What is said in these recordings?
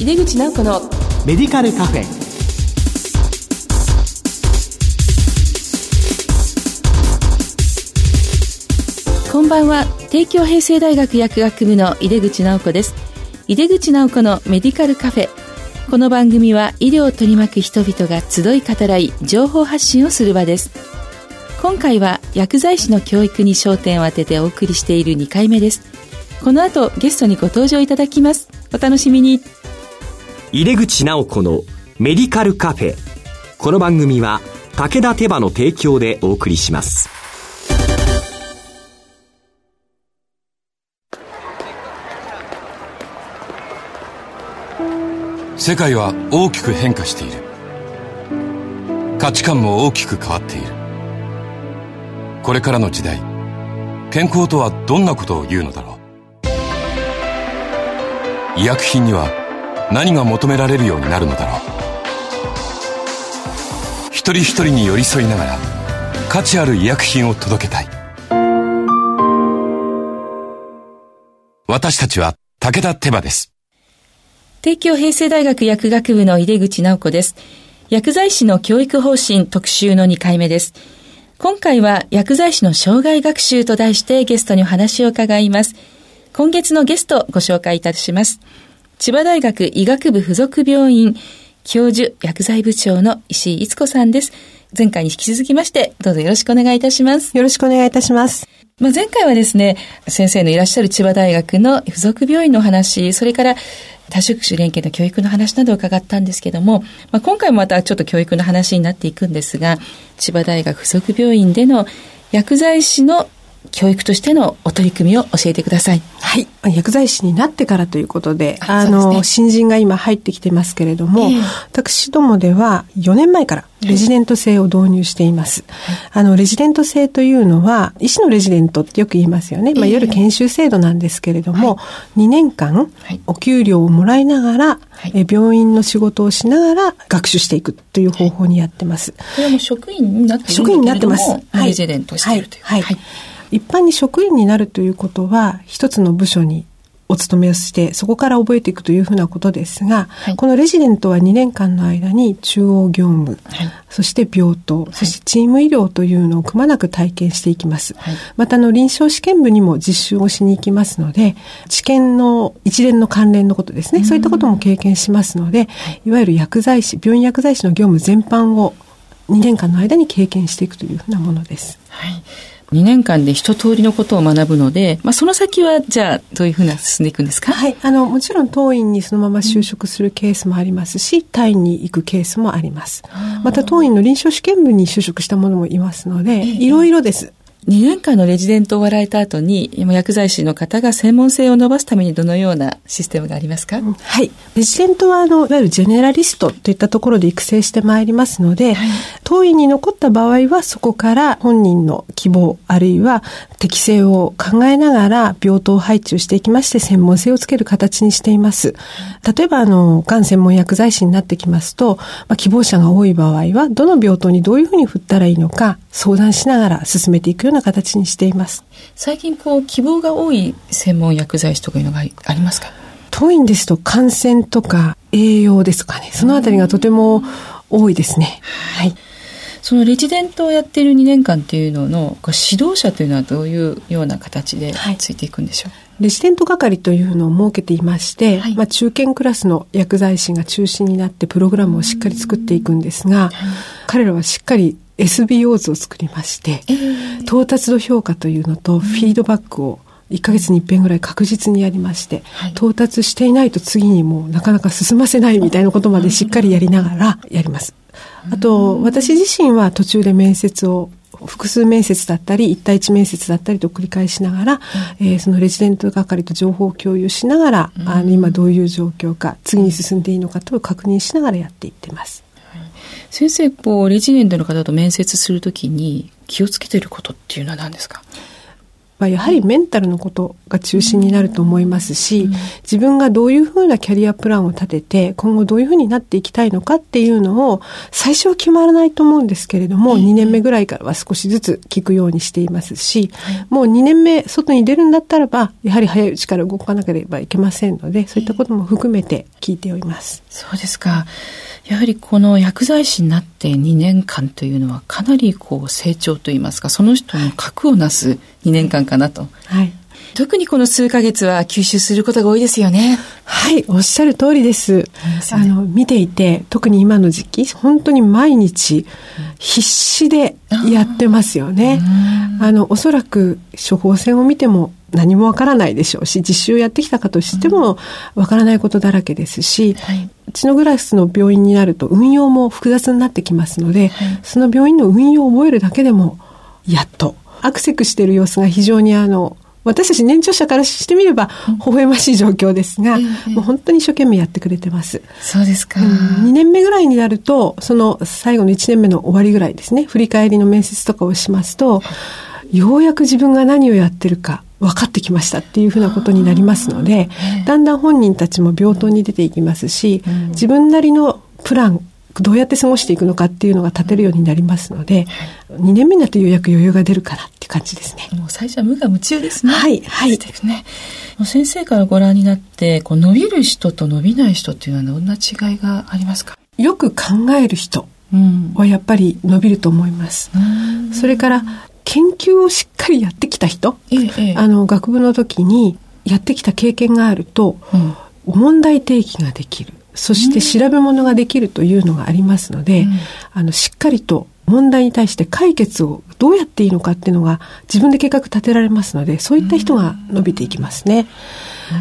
井出口直子のメディカルカフェ。こんばんは。帝京平成大学薬学部の井出口直子です。井出口直子のメディカルカフェ。この番組は医療を取り巻く人々が集い語らい情報発信をする場です。今回は薬剤師の教育に焦点を当ててお送りしている2回目です。この後ゲストにご登場いただきます。お楽しみに入れ口直子のメディカルカフェ。この番組は武田手羽の提供でお送りします。世界は大きく変化している。価値観も大きく変わっている。これからの時代健康とはどんなことを言うのだろう。医薬品には何が求められるようになるのだろう。一人一人に寄り添いながら価値ある医薬品を届けたい。私たちは武田手羽です。帝京平成大学薬学部の井出口直子です。薬剤師の教育方針特集の2回目です。今回は薬剤師の障害学習と題してゲストにお話を伺います。今月のゲストご紹介いたします。千葉大学医学部附属病院教授薬剤部長の石井逸子さんです。前回に引き続きまして、どうぞよろしくお願いいたします。よろしくお願いいたします。まあ、前回はですね、先生のいらっしゃる千葉大学の附属病院の話、それから多職種連携の教育の話などを伺ったんですけども、まあ、今回もまたちょっと教育の話になっていくんですが、千葉大学附属病院での薬剤師の教育としてのお取り組みを教えてください。はい。薬剤師になってからということで、あの、ね、新人が今入ってきてますけれども、えー、私どもでは4年前からレジデント制を導入しています。はい、あの、レジデント制というのは、医師のレジデントってよく言いますよね。まあ、いわゆる研修制度なんですけれども、はい、2年間、お給料をもらいながら、はい、え病院の仕事をしながら学習していくという方法にやってます。これはもう職員になって職員になってます。レジデントしているという。はい一般に職員になるということは、一つの部署にお勤めをして、そこから覚えていくというふうなことですが、はい、このレジデントは2年間の間に中央業務、はい、そして病棟、そしてチーム医療というのをくまなく体験していきます。はい、また、あの、臨床試験部にも実習をしに行きますので、治験の一連の関連のことですね、そういったことも経験しますので、い。わゆる薬剤師、病院薬剤師の業務全般を2年間の間に経験していくというふうなものです。はい2年間で一通りのことを学ぶので、まあ、その先はじゃあどういうふうな進んでいくんですか？はい。あの、もちろん当院にそのまま就職するケースもありますし、単位に行くケースもあります。また当院の臨床試験部に就職した者もいますので、いろいろです。2年間のレジデントを終わられた後に、薬剤師の方が専門性を伸ばすためにどのようなシステムがありますか、はい。レジデントは、あの、いわゆるジェネラリストといったところで育成してまいりますので、はい、当院に残った場合は、そこから本人の希望、あるいは適性を考えながら病棟配置をしていきまして、専門性をつける形にしています。例えば、あの、がん専門薬剤師になってきますと、まあ、希望者が多い場合は、どの病棟にどういうふうに振ったらいいのか、相談しながら進めていくような形にしています。最近こう希望が多い専門薬剤師とかいうのがありますか？当院ですと感染とか栄養ですかね。そのあたりがとても多いですね。はい。そのレジデントをやっている2年間っていうのの指導者というのはどういうような形でついていくんでしょう、はい、レジデント係というのを設けていまして、はい、まあ、中堅クラスの薬剤師が中心になってプログラムをしっかり作っていくんですが、はい、彼らはしっかり SBO 図を作りまして、えー、到達度評価というのとフィードバックを1ヶ月に一遍ぐらい確実にやりまして、はい、到達していないと次にもうなかなか進ませないみたいなことまでしっかりやりながらやります。あと、私自身は途中で面接を複数面接だったり、一対一面接だったりと繰り返しながら、うん、えー、そのレジデント係と情報を共有しながら、うん、あの今どういう状況か、次に進んでいいのかと確認しながらやっていってます。先生、こう、レジデントの方と面接するときに気をつけていることっていうのは何ですか？はやはりメンタルのことが中心になると思いますし、自分がどういうふうなキャリアプランを立てて、今後どういうふうになっていきたいのかっていうのを、最初は決まらないと思うんですけれども、2年目ぐらいからは少しずつ聞くようにしていますし、もう2年目外に出るんだったらば、やはり早いうちから動かなければいけませんので、そういったことも含めて聞いております。そうですか。やはりこの薬剤師になって2年間というのはかなりこう成長といいますか、その人の核をなす2年間かなと。はい。特にこの数ヶ月は吸収することが多いですよね。はい、おっしゃる通りです。あの、見ていて、特に今の時期、本当に毎日必死でやってますよね。あの、おそらく処方箋を見ても何もわからないでしょうし、実習をやってきたかとしてもわからないことだらけですし、はい、血のグラスの病院になると運用も複雑になってきますので、はい、その病院の運用を覚えるだけでも、やっと、アクセクしている様子が非常にあの、私たち年長者からしてみれば、微笑ましい状況ですが、うん、もう本当に一生懸命やってくれてます。そうですか、うん。2年目ぐらいになると、その最後の1年目の終わりぐらいですね、振り返りの面接とかをしますと、ようやく自分が何をやってるか分かってきましたっていうふうなことになりますので、だんだん本人たちも病棟に出ていきますし、自分なりのプラン、どうやって過ごしていくのかっていうのが立てるようになりますので、2年目になってようやく余裕が出るかなっていう感じですね。もう最初は無我夢中ですね。はい、はい。ですね。先生からご覧になって、こう伸びる人と伸びない人っていうのはどんな違いがありますか？よく考える人はやっぱり伸びると思います。それから研究をしっかりやってきた人、ええ、あの学部の時にやってきた経験があると、うん、問題提起ができるそして調べ物ができるというのがありますので、うん、あのしっかりと問題に対して解決をどうやっていいのかっていうのが自分で計画立てられますのでそういった人が伸びていきますね。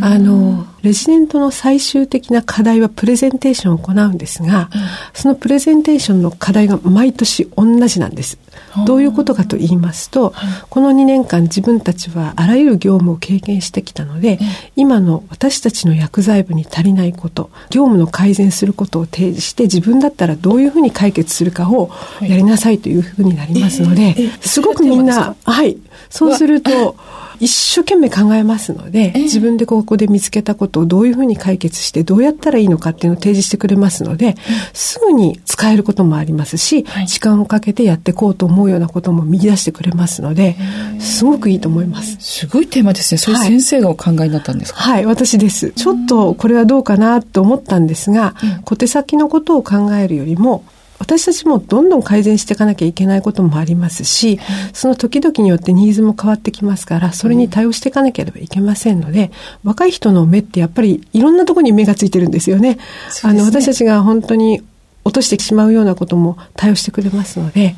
あのレジデントの最終的な課題はプレゼンテーションを行うんですが、そのプレゼンテーションの課題が毎年同じなんです。どういうことかと言いますと、この2年間自分たちはあらゆる業務を経験してきたので、今の私たちの薬剤部に足りないこと、業務の改善することを提示して、自分だったらどういうふうに解決するかをやりなさいというふうになりますので、すごくみんな、はい、そうすると、一生懸命考えますので、自分でここで見つけたことをどういうふうに解決してどうやったらいいのかっていうのを提示してくれますので、すぐに使えることもありますし、時間をかけてやっていこうと思うようなことも見出してくれますので、すごくいいと思います。すごいテーマですね。それ先生がお考えになったんですか、はい、はい、私です。ちょっとこれはどうかなと思ったんですが、小手先のことを考えるよりも、私たちもどんどん改善していかなきゃいけないこともありますし、その時々によってニーズも変わってきますから、それに対応していかなければいけませんので、若い人の目ってやっぱりいろんなところに目がついてるんですよね。ね。あの、私たちが本当に落としてしまうようなことも対応してくれますので、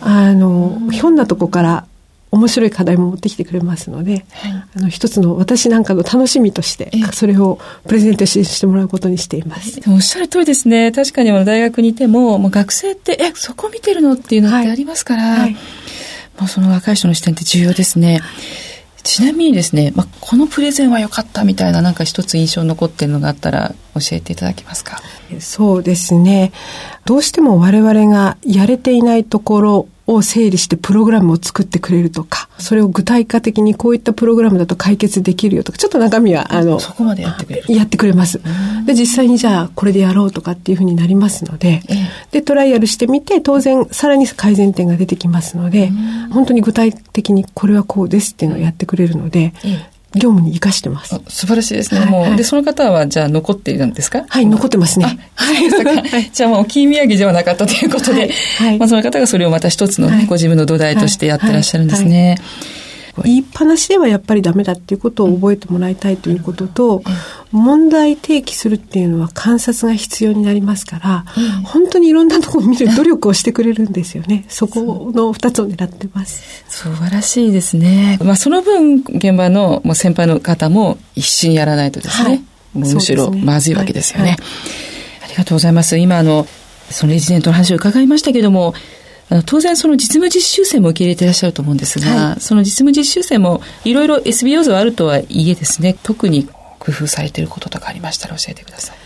あの、ひょんなとこから面白い課題も持ってきてくれますので、はい、あの一つの私なんかの楽しみとして、それをプレゼントしてもらうことにしています。おっしゃる通りですね。確かに大学にいても、もう学生って、え、そこ見てるのっていうのってありますから、はいはい、もうその若い人の視点って重要ですね。ちなみにですね、まあ、このプレゼンは良かったみたいななんか一つ印象に残ってるのがあったら教えていただけますか？そうですね。どうしても我々がやれていないところを整理してプログラムを作ってくれるとか、それを具体化的にこういったプログラムだと解決できるよとか、ちょっと中身は、あの、そこまでやってくれるやってくれます。で、実際にじゃあこれでやろうとかっていうふうになりますので、で、トライアルしてみて、当然さらに改善点が出てきますので、本当に具体的にこれはこうですっていうのをやってくれるので、業務に生かしてます。素晴らしいですね。はい、もう、で、その方は、じゃあ残っているんですか？はい、残ってますね。はい。じゃあもう、金土産ではなかったということで、はい、まあ、その方がそれをまた一つのね、ご自分の土台としてやってらっしゃるんですね。言いっぱなしではやっぱりダメだっていうことを覚えてもらいたいということと、問題提起するっていうのは観察が必要になりますから、本当にいろんなところを見る努力をしてくれるんですよね。そこの二つを狙ってます。素晴らしいですね。まあその分、現場のもう先輩の方も一緒にやらないとですね。はい、むしろまずいわけですよね。はいはい、ありがとうございます。今あの、そのレジデントの話を伺いましたけども、あの当然その実務実習生も受け入れていらっしゃると思うんですが、はい、その実務実習生もいろいろ SBO 図はあるとはいえですね、特に工夫されていることとかありましたら教えてください。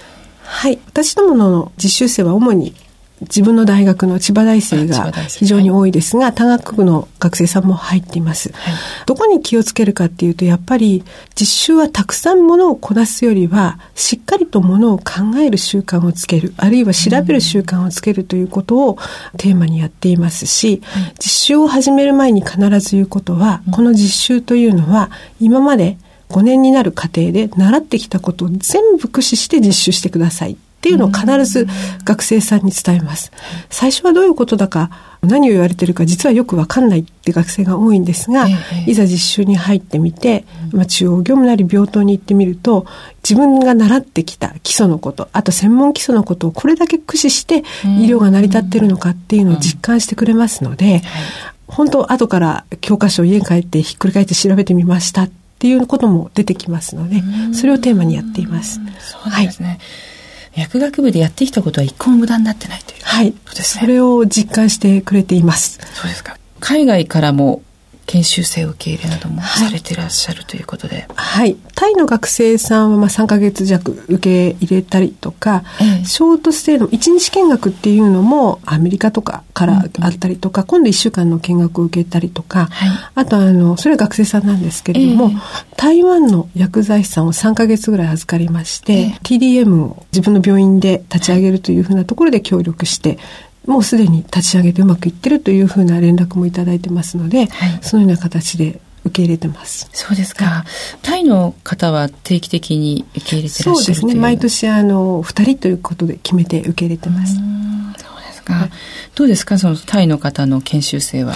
はい。私どもの実習生は主に自分の大学の千葉大生が非常に多いですが、多学部の学生さんも入っています。はい、どこに気をつけるかっていうと、やっぱり実習はたくさんものをこなすよりは、しっかりとものを考える習慣をつける、あるいは調べる習慣をつけるということをテーマにやっていますし、実習を始める前に必ず言うことは、この実習というのは、今まで5年になる過程で習ってきたことを全部駆使して実習してくださいっていうのを必ず学生さんに伝えます。最初はどういうことだか、何を言われてるか実はよくわかんないって学生が多いんですが、いざ実習に入ってみて、まあ、中央業務なり病棟に行ってみると、自分が習ってきた基礎のこと、あと専門基礎のことをこれだけ駆使して医療が成り立ってるのかっていうのを実感してくれますので、本当後から教科書を家に帰ってひっくり返って調べてみましたっていうことも出てきますので、それをテーマにやっています。そうですね。はい薬学部でやってきたことは一個も無駄になってないという、はい、それを実感してくれています。そうですか。海外からも研修生受け入れなどもされてらっしゃるということで。はい。タイの学生さんはまあ3ヶ月弱受け入れたりとか、ええ、ショートステイの1日見学っていうのもアメリカとかからあったりとか、うんうん、今度1週間の見学を受けたりとか、はい、あとあの、それは学生さんなんですけれども、え、台湾の薬剤師さんを3ヶ月ぐらい預かりまして、TDM を自分の病院で立ち上げるというふうなところで協力して、もうすでに立ち上げてうまくいってるというふうな連絡もいただいてますので、はい、そのような形で受け入れてます。そうですか。はい、タイの方は定期的に受け入れてらっしゃるそうですね。毎年あの二人ということで決めて受け入れてます。そうですか。はい、どうですか？そのタイの方の研修生は。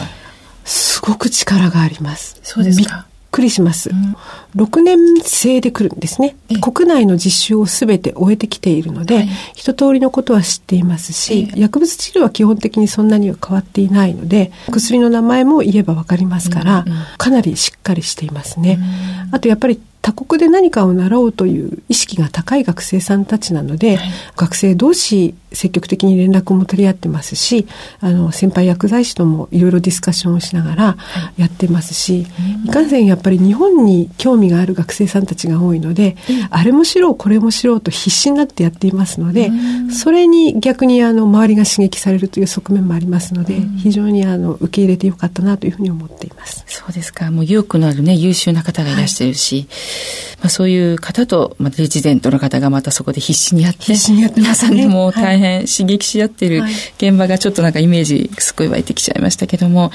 すごく力があります。そうですか。くりします。うん、6年生で来るんですね。国内の実習をすべて終えてきているので、はい、一通りのことは知っていますし、薬物治療は基本的にそんなには変わっていないので、薬の名前も言えばわかりますから、うんうん、かなりしっかりしていますね。あとやっぱり他国で何かを習おうという意識が高い学生さんたちなので、はい、学生同士積極的に連絡も取り合ってますし、あの、先輩薬剤師ともいろいろディスカッションをしながらやってますし、はい、いかんせんやっぱり日本に興味がある学生さんたちが多いので、あれもしろう、これもしろうと必死になってやっていますので、それに逆にあの、周りが刺激されるという側面もありますので、非常にあの、受け入れてよかったなというふうに思っています。そうですか。もう意欲のあるね、優秀な方がいらっしゃるし、はいまあ、そういう方と、まあ、レジデントの方がまたそこで必死にやって、って、ね、皆さんでも大変刺激し合ってる現場がちょっとなんかイメージすごい湧いてきちゃいましたけども、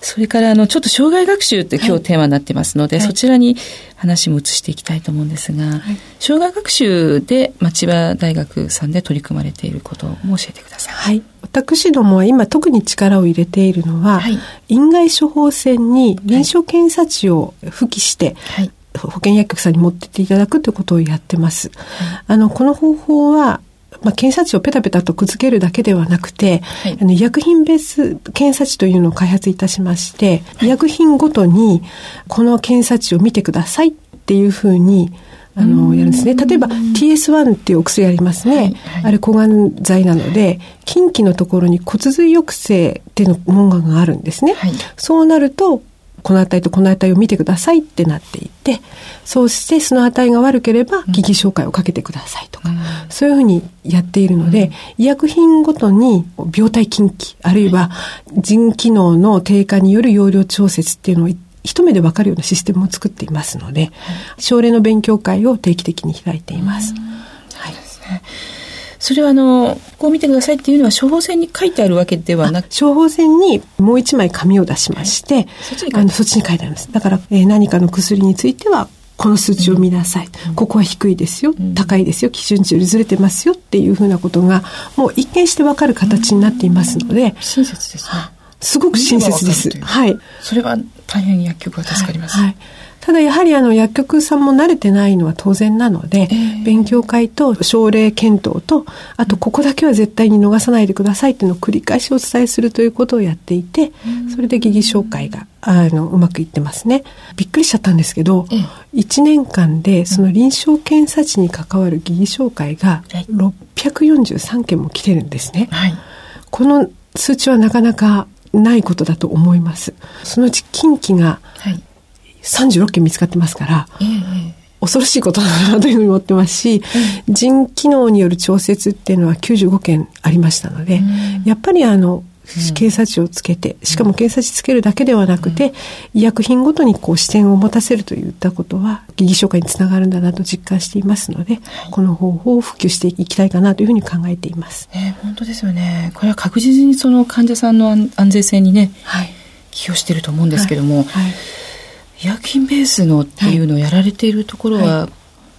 それからあのちょっと障害学習って今日テーマになってますので、はい、そちらに話も移していきたいと思うんですが、はい、障害学習で、まあ、千葉大学さんで取り組まれていることも教えてください。はい。私どもは今特に力を入れているのは、はい、院外処方箋に臨床検査値を付記して、はい、保険薬局さんに持ってっていただくということをやってます。あの、この方法は、まあ、検査値をペタペタとくっつけるだけではなくて、はい、あの医薬品ベース検査値というのを開発いたしまして、はい、医薬品ごとにこの検査値を見てくださいっていうふうにあの、やるんですね。例えば TS1 っていうお薬ありますね。はいはい、あれ抗がん剤なので、近畿のところに骨髄抑制っていうの文言があるんですね。はい、そうなると、この値とこの値を見てくださいってなっていて、そうしてその値が悪ければ、疑義紹介をかけてくださいとか、うん、そういうふうにやっているので、うん、医薬品ごとに病態禁忌、あるいは腎機能の低下による容量調節っていうのを一目でわかるようなシステムを作っていますので、症例の勉強会を定期的に開いています。はい。それはあの、ここを見てくださいっていうのは処方箋に書いてあるわけではなく処方箋にもう一枚紙を出しまして、はい、そっちにあのそっちに書いてあります。だから、えー、何かの薬については、この数値を見なさい。うん、ここは低いですよ。うん、高いですよ。基準値よりずれてますよっていうふうなことが、もう一見してわかる形になっていますので。親切ですね。すごく親切です。はい。それは大変薬局は助かります。はい、はいただやはりあの薬局さんも慣れてないのは当然なので、えー、勉強会と症例検討と、あとここだけは絶対に逃さないでくださいっていうのを繰り返しお伝えするということをやっていて、それで疑義紹介があのうまくいってますね。びっくりしちゃったんですけど、えー、1年間でその臨床検査値に関わる疑義紹介が643件も来てるんですね。はい、この数値はなかなかないことだと思います。そのうち近畿が36件見つかってますから、恐ろしいことだなというふうに思ってますし、うん、人機能による調節っていうのは95件ありましたので、うん、やっぱりあの、検査値をつけて、しかも検査値つけるだけではなくて、医薬品ごとにこう視点を持たせるといったことは、疑義紹介につながるんだなと実感していますので、この方法を普及していきたいかなというふうに考えています。ね、本当ですよね。これは確実にその患者さんの安全性にね、はい、寄与していると思うんですけども、はい。はい医薬品ベースのっていうのをやられているところは、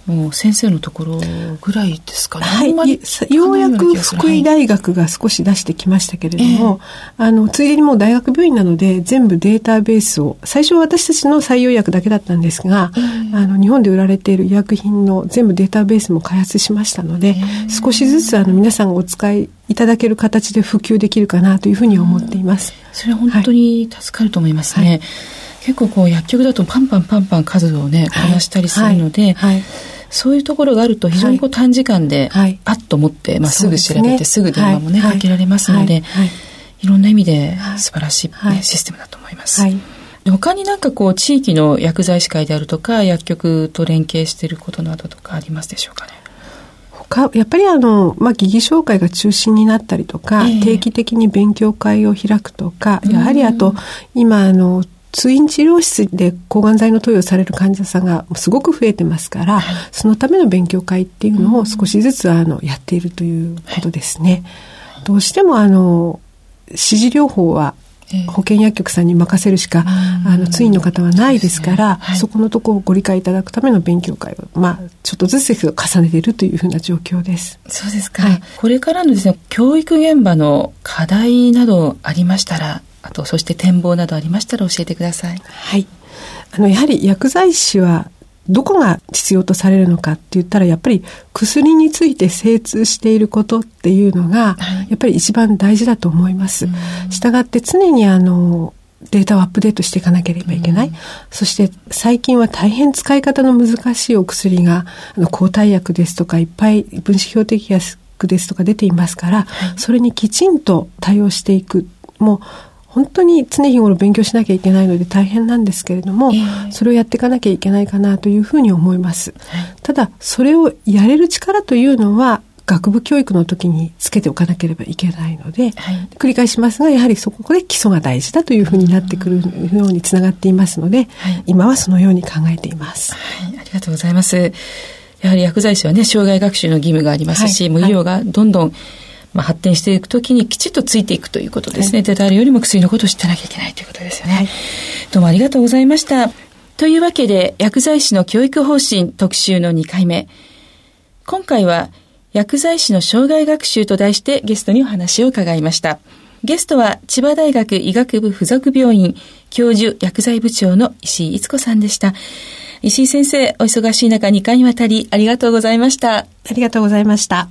もう先生のところぐらいですかね。はい。ようやく福井大学が少し出してきましたけれども、えー、あの、ついでにもう大学病院なので全部データベースを、最初は私たちの採用薬だけだったんですが、えー、あの、日本で売られている医薬品の全部データベースも開発しましたので、えー、少しずつあの、皆さんがお使いいただける形で普及できるかなというふうに思っています。それは本当に助かると思いますね。はい結構こう薬局だとパンパンパンパン数をね、こなしたりするので、はい。はい。そういうところがあると非常にこう短時間でパッと持って、まあ、すぐ調べてすぐ電話もね、かけられますので、い。ろんな意味で素晴らしい、ねシステムだと思います。他になんかこう地域の薬剤師会であるとか薬局と連携していることなどとかありますでしょうかね？他やっぱりあの、まあ、疑義紹介が中心になったりとか、えー、定期的に勉強会を開くとか、やはりあと、今あの通院治療室で抗がん剤の投与される患者さんがすごく増えてますから、はい、そのための勉強会っていうのを少しずつあのやっているということですね。はい、どうしてもあの指示療法は保健薬局さんに任せるしか、あの、通院の方はないですから、そ、ね。はい、そこのところをご理解いただくための勉強会を、まあ、ちょっとずつ重ねているというふうな状況です。そうですか。はい、これからのですね、教育現場の課題などありましたら、あとそして展望などありましたら教えてください。はい。あのやはり薬剤師はどこが必要とされるのかって言ったらやっぱり薬について精通していることっていうのが、やっぱり一番大事だと思います。したがって常にあのデータをアップデートしていかなければいけない。うん、そして最近は大変使い方の難しいお薬が、あの抗体薬ですとかいっぱい分子標的薬ですとか出ていますから、はい、それにきちんと対応していく。もう本当に常日頃勉強しなきゃいけないので大変なんですけれども、えー、それをやっていかなきゃいけないかなというふうに思います。はい、ただ、それをやれる力というのは、学部教育の時につけておかなければいけないので、はい、繰り返しますが、やはりそこで基礎が大事だというふうになってくるようにつながっていますので、はい、今はそのように考えています。はい、ありがとうございます。やはり薬剤師はね、障害学習の義務がありますし、もう医療がどんどんまあ、発展していくときにきちっとついていくということですね。はい、誰よりも薬のことを知ってなきゃいけないということですよね。はい、どうもありがとうございました。というわけで、薬剤師の教育方針特集の2回目。今回は、薬剤師の障害学習と題してゲストにお話を伺いました。ゲストは千葉大学医学部附属病院教授薬剤部長の石井逸子さんでした。石井先生、お忙しい中2回にわたりありがとうございました。ありがとうございました。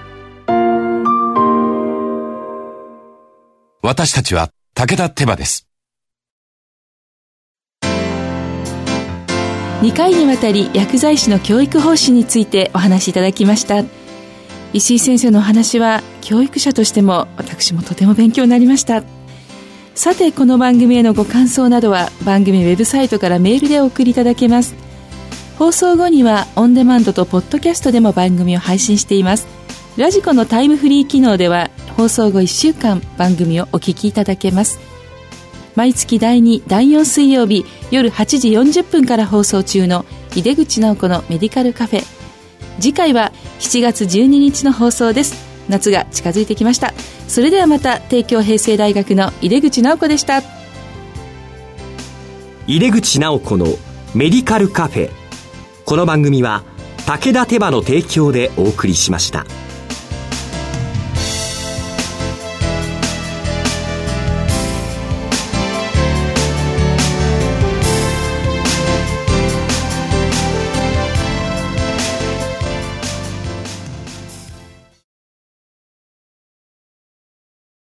私たちは武田手羽です。2回にわたり薬剤師の教育方針についてお話しいただきました。石井先生のお話は教育者としても私もとても勉強になりました。さてこの番組へのご感想などは番組ウェブサイトからメールでお送りいただけます。放送後にはオンデマンドとポッドキャストでも番組を配信しています。ラジコのタイムフリー機能では放送後1週間番組をお聞きいただけます。毎月第2第4水曜日夜8時40分から放送中の井出口直子のメディカルカフェ。次回は7月12日の放送です。夏が近づいてきました。それではまた帝京平成大学の井出口直子でした。井出口直子のメディカルカフェ。この番組は武田手羽の提供でお送りしました。